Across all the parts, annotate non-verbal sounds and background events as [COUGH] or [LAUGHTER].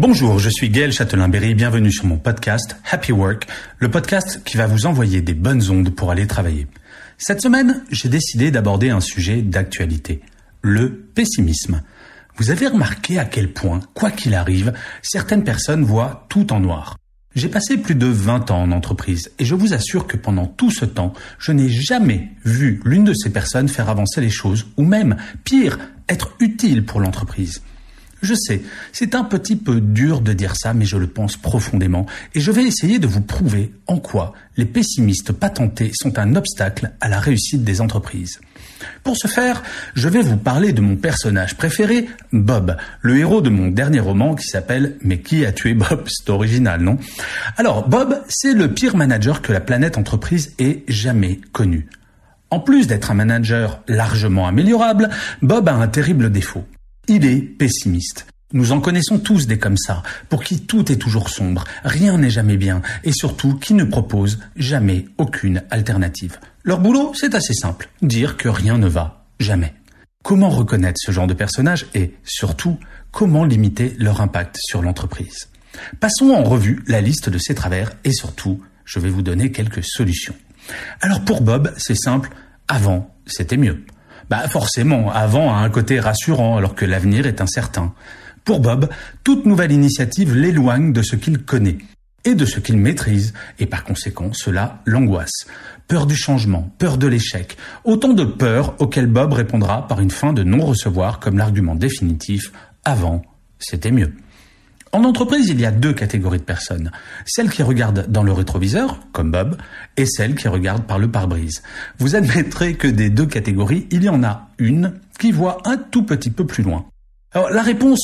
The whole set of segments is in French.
Bonjour, je suis Gaël Châtelain-Berry, bienvenue sur mon podcast Happy Work, le podcast qui va vous envoyer des bonnes ondes pour aller travailler. Cette semaine, j'ai décidé d'aborder un sujet d'actualité, le pessimisme. Vous avez remarqué à quel point, quoi qu'il arrive, certaines personnes voient tout en noir. J'ai passé plus de 20 ans en entreprise et je vous assure que pendant tout ce temps, je n'ai jamais vu l'une de ces personnes faire avancer les choses ou même, pire, être utile pour l'entreprise. Je sais, c'est un petit peu dur de dire ça, mais je le pense profondément, et je vais essayer de vous prouver en quoi les pessimistes patentés sont un obstacle à la réussite des entreprises. Pour ce faire, je vais vous parler de mon personnage préféré, Bob, le héros de mon dernier roman qui s'appelle Mais qui a tué Bob? C'est original, non? Alors, Bob, c'est le pire manager que la planète entreprise ait jamais connu. En plus d'être un manager largement améliorable, Bob a un terrible défaut. Il est pessimiste. Nous en connaissons tous des comme ça, pour qui tout est toujours sombre, rien n'est jamais bien, et surtout qui ne proposent jamais aucune alternative. Leur boulot, c'est assez simple, dire que rien ne va, jamais. Comment reconnaître ce genre de personnage et, surtout, comment limiter leur impact sur l'entreprise? Passons en revue la liste de ces travers et surtout, je vais vous donner quelques solutions. Alors pour Bob, c'est simple, avant, c'était mieux. Bah forcément, avant a un côté rassurant alors que l'avenir est incertain. Pour Bob, toute nouvelle initiative l'éloigne de ce qu'il connaît et de ce qu'il maîtrise, et par conséquent cela l'angoisse. Peur du changement, peur de l'échec, autant de peurs auxquelles Bob répondra par une fin de non-recevoir comme l'argument définitif avant, c'était mieux. En entreprise, il y a deux catégories de personnes. Celles qui regardent dans le rétroviseur, comme Bob, et celles qui regardent par le pare-brise. Vous admettrez que des deux catégories, il y en a une qui voit un tout petit peu plus loin. Alors, la réponse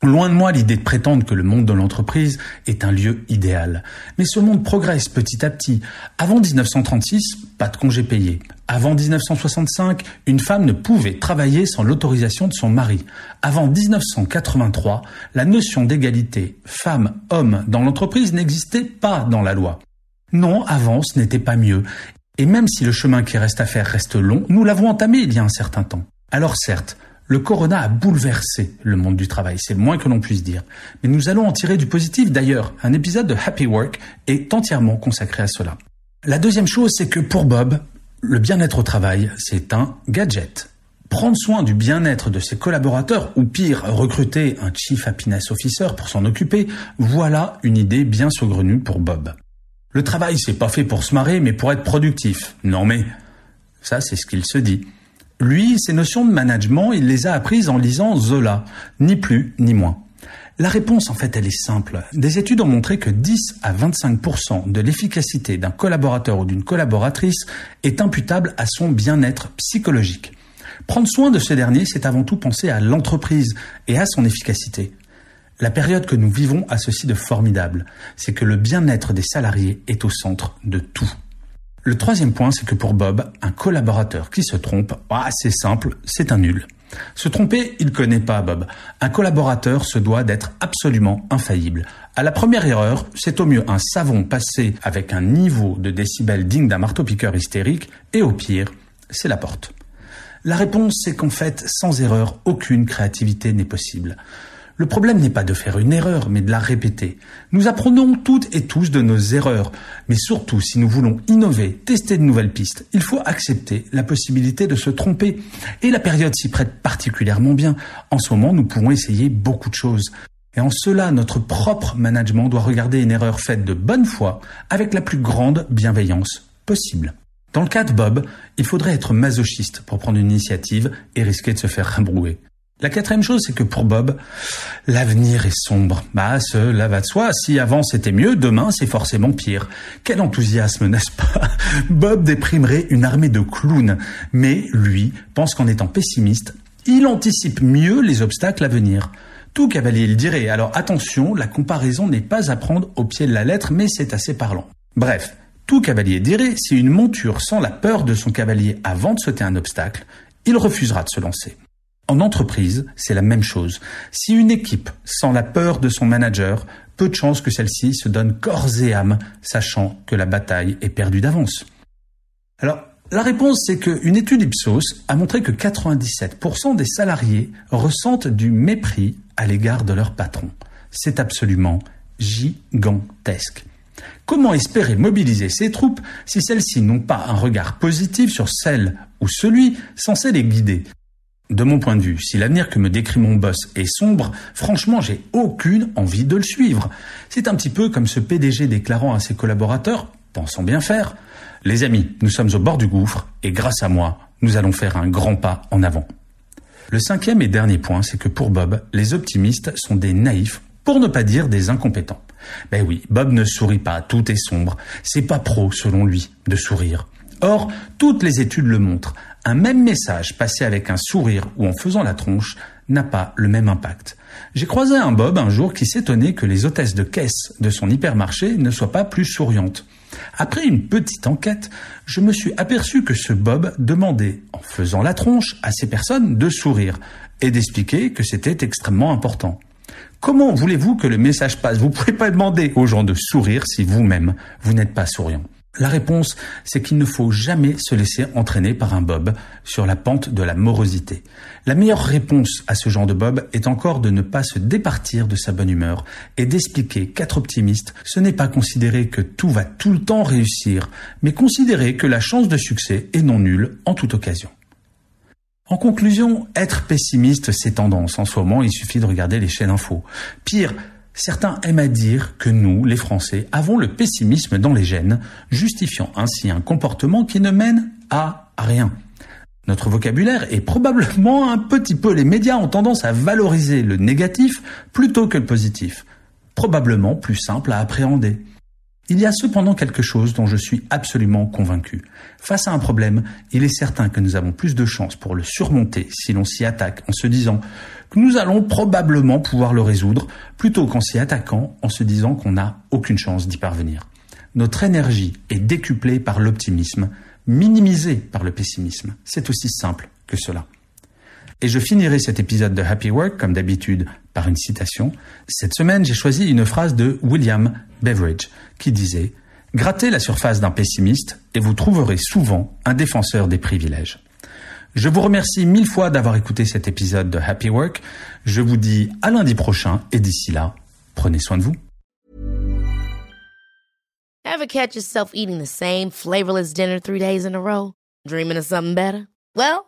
Loin de moi l'idée de prétendre que le monde de l'entreprise est un lieu idéal. Mais ce monde progresse petit à petit. Avant 1936, pas de congés payés. Avant 1965, une femme ne pouvait travailler sans l'autorisation de son mari. Avant 1983, la notion d'égalité femme-homme dans l'entreprise n'existait pas dans la loi. Non, avant, ce n'était pas mieux. Et même si le chemin qui reste à faire reste long, nous l'avons entamé il y a un certain temps. Alors certes, le corona a bouleversé le monde du travail, c'est le moins que l'on puisse dire. Mais nous allons en tirer du positif. D'ailleurs, un épisode de Happy Work est entièrement consacré à cela. La deuxième chose, c'est que pour Bob, le bien-être au travail, c'est un gadget. Prendre soin du bien-être de ses collaborateurs, ou pire, recruter un Chief Happiness Officer pour s'en occuper, voilà une idée bien saugrenue pour Bob. Le travail, c'est pas fait pour se marrer, mais pour être productif. Non mais, ça c'est ce qu'il se dit. Lui, ces notions de management, il les a apprises en lisant Zola, ni plus ni moins. La réponse, en fait, elle est simple. Des études ont montré que 10 à 25% de l'efficacité d'un collaborateur ou d'une collaboratrice est imputable à son bien-être psychologique. Prendre soin de ce dernier, c'est avant tout penser à l'entreprise et à son efficacité. La période que nous vivons a ceci de formidable, c'est que le bien-être des salariés est au centre de tout. Le troisième point, c'est que pour Bob, un collaborateur qui se trompe, ah, c'est simple, c'est un nul. Se tromper, il connaît pas Bob. Un collaborateur se doit d'être absolument infaillible. À la première erreur, c'est au mieux un savon passé avec un niveau de décibels digne d'un marteau-piqueur hystérique, et au pire, c'est la porte. La réponse, c'est qu'en fait, sans erreur, aucune créativité n'est possible. Le problème n'est pas de faire une erreur, mais de la répéter. Nous apprenons toutes et tous de nos erreurs, mais surtout si nous voulons innover, tester de nouvelles pistes, il faut accepter la possibilité de se tromper. Et la période s'y prête particulièrement bien. En ce moment, nous pouvons essayer beaucoup de choses. Et en cela, notre propre management doit regarder une erreur faite de bonne foi avec la plus grande bienveillance possible. Dans le cas de Bob, il faudrait être masochiste pour prendre une initiative et risquer de se faire [LAUGHS] rembrouer. La quatrième chose, c'est que pour Bob, l'avenir est sombre. Bah, cela va de soi. Si avant c'était mieux, demain c'est forcément pire. Quel enthousiasme, n'est-ce pas? [LAUGHS] Bob déprimerait une armée de clowns. Mais lui pense qu'en étant pessimiste, il anticipe mieux les obstacles à venir. Tout cavalier le dirait. Alors attention, la comparaison n'est pas à prendre au pied de la lettre, mais c'est assez parlant. Bref, tout cavalier dirait, si une monture sent la peur de son cavalier avant de sauter un obstacle, il refusera de se lancer. En entreprise, c'est la même chose. Si une équipe sent la peur de son manager, peu de chances que celle-ci se donne corps et âme, sachant que la bataille est perdue d'avance. Alors, la réponse, c'est qu'une étude Ipsos a montré que 97% des salariés ressentent du mépris à l'égard de leur patron. C'est absolument gigantesque. Comment espérer mobiliser ces troupes si celles-ci n'ont pas un regard positif sur celle ou celui censé les guider? De mon point de vue, si l'avenir que me décrit mon boss est sombre, franchement, j'ai aucune envie de le suivre. C'est un petit peu comme ce PDG déclarant à ses collaborateurs, pensant bien faire, les amis, nous sommes au bord du gouffre et grâce à moi, nous allons faire un grand pas en avant. Le cinquième et dernier point, c'est que pour Bob, les optimistes sont des naïfs, pour ne pas dire des incompétents. Ben oui, Bob ne sourit pas, tout est sombre. C'est pas pro, selon lui, de sourire. Or, toutes les études le montrent. Un même message passé avec un sourire ou en faisant la tronche n'a pas le même impact. J'ai croisé un Bob un jour qui s'étonnait que les hôtesses de caisse de son hypermarché ne soient pas plus souriantes. Après une petite enquête, je me suis aperçu que ce Bob demandait, en faisant la tronche, à ces personnes de sourire et d'expliquer que c'était extrêmement important. Comment voulez-vous que le message passe? Vous ne pouvez pas demander aux gens de sourire si vous-même, vous n'êtes pas souriant. La réponse, c'est qu'il ne faut jamais se laisser entraîner par un bob sur la pente de la morosité. La meilleure réponse à ce genre de bob est encore de ne pas se départir de sa bonne humeur et d'expliquer qu'être optimiste, ce n'est pas considérer que tout va tout le temps réussir, mais considérer que la chance de succès est non nulle en toute occasion. En conclusion, être pessimiste, c'est tendance. En ce moment, il suffit de regarder les chaînes info. Pire, Certains aiment à dire que nous, les Français, avons le pessimisme dans les gènes, justifiant ainsi un comportement qui ne mène à rien. Notre vocabulaire est probablement un petit peu les médias ont tendance à valoriser le négatif plutôt que le positif. Probablement plus simple à appréhender. Il y a cependant quelque chose dont je suis absolument convaincu. Face à un problème, il est certain que nous avons plus de chances pour le surmonter si l'on s'y attaque en se disant que nous allons probablement pouvoir le résoudre, plutôt qu'en s'y attaquant en se disant qu'on n'a aucune chance d'y parvenir. Notre énergie est décuplée par l'optimisme, minimisée par le pessimisme. C'est aussi simple que cela. Et je finirai cet épisode de Happy Work, comme d'habitude, par une citation. Cette semaine, j'ai choisi une phrase de William Beveridge qui disait Grattez la surface d'un pessimiste et vous trouverez souvent un défenseur des privilèges. Je vous remercie mille fois d'avoir écouté cet épisode de Happy Work. Je vous dis à lundi prochain et d'ici là, prenez soin de vous. Ever catch yourself eating the same flavorless dinner three days in a row? Dreaming of something better? Well,